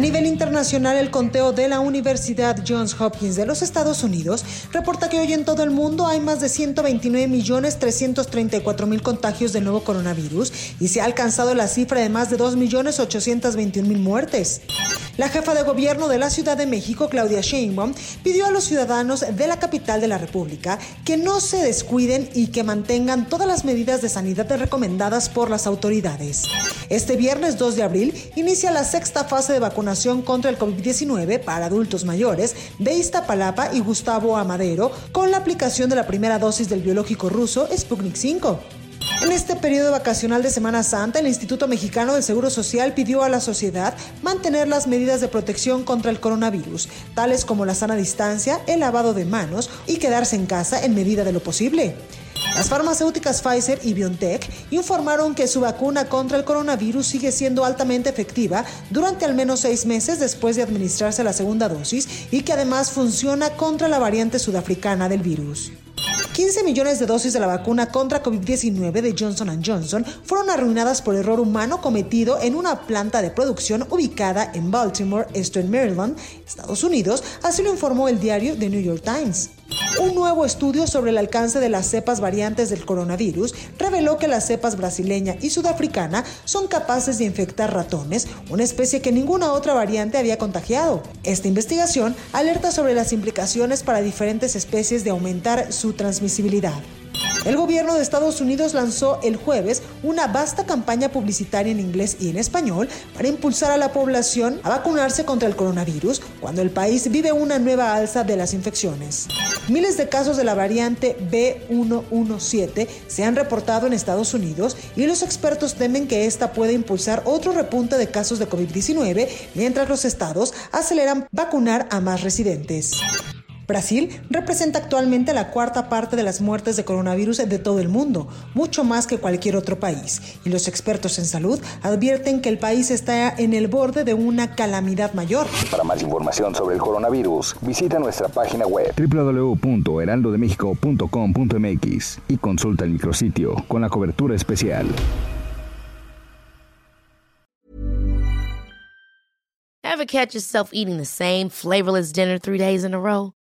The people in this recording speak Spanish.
A nivel internacional, el conteo de la Universidad Johns Hopkins de los Estados Unidos reporta que hoy en todo el mundo hay más de 129.334.000 contagios de nuevo coronavirus y se ha alcanzado la cifra de más de 2.821.000 muertes. La jefa de gobierno de la Ciudad de México, Claudia Sheinbaum, pidió a los ciudadanos de la capital de la República que no se descuiden y que mantengan todas las medidas de sanidad recomendadas por las autoridades. Este viernes 2 de abril inicia la sexta fase de vacunación contra el COVID-19 para adultos mayores de Iztapalapa y Gustavo Amadero con la aplicación de la primera dosis del biológico ruso Sputnik 5. En este periodo vacacional de Semana Santa, el Instituto Mexicano del Seguro Social pidió a la sociedad mantener las medidas de protección contra el coronavirus, tales como la sana distancia, el lavado de manos y quedarse en casa en medida de lo posible. Las farmacéuticas Pfizer y BioNTech informaron que su vacuna contra el coronavirus sigue siendo altamente efectiva durante al menos seis meses después de administrarse la segunda dosis y que además funciona contra la variante sudafricana del virus. 15 millones de dosis de la vacuna contra COVID-19 de Johnson Johnson fueron arruinadas por error humano cometido en una planta de producción ubicada en Baltimore, Eastern Maryland, Estados Unidos, así lo informó el diario The New York Times. Un nuevo estudio sobre el alcance de las cepas variantes del coronavirus reveló que las cepas brasileña y sudafricana son capaces de infectar ratones, una especie que ninguna otra variante había contagiado. Esta investigación alerta sobre las implicaciones para diferentes especies de aumentar su transmisibilidad. El gobierno de Estados Unidos lanzó el jueves una vasta campaña publicitaria en inglés y en español para impulsar a la población a vacunarse contra el coronavirus cuando el país vive una nueva alza de las infecciones. Miles de casos de la variante B117 se han reportado en Estados Unidos y los expertos temen que esta pueda impulsar otro repunte de casos de COVID-19 mientras los estados aceleran vacunar a más residentes. Brasil representa actualmente la cuarta parte de las muertes de coronavirus de todo el mundo, mucho más que cualquier otro país, y los expertos en salud advierten que el país está en el borde de una calamidad mayor. Para más información sobre el coronavirus, visita nuestra página web www.heraldodemexico.com.mx y consulta el micrositio con la cobertura especial. Ever catch yourself eating the same flavorless dinner three days in a row?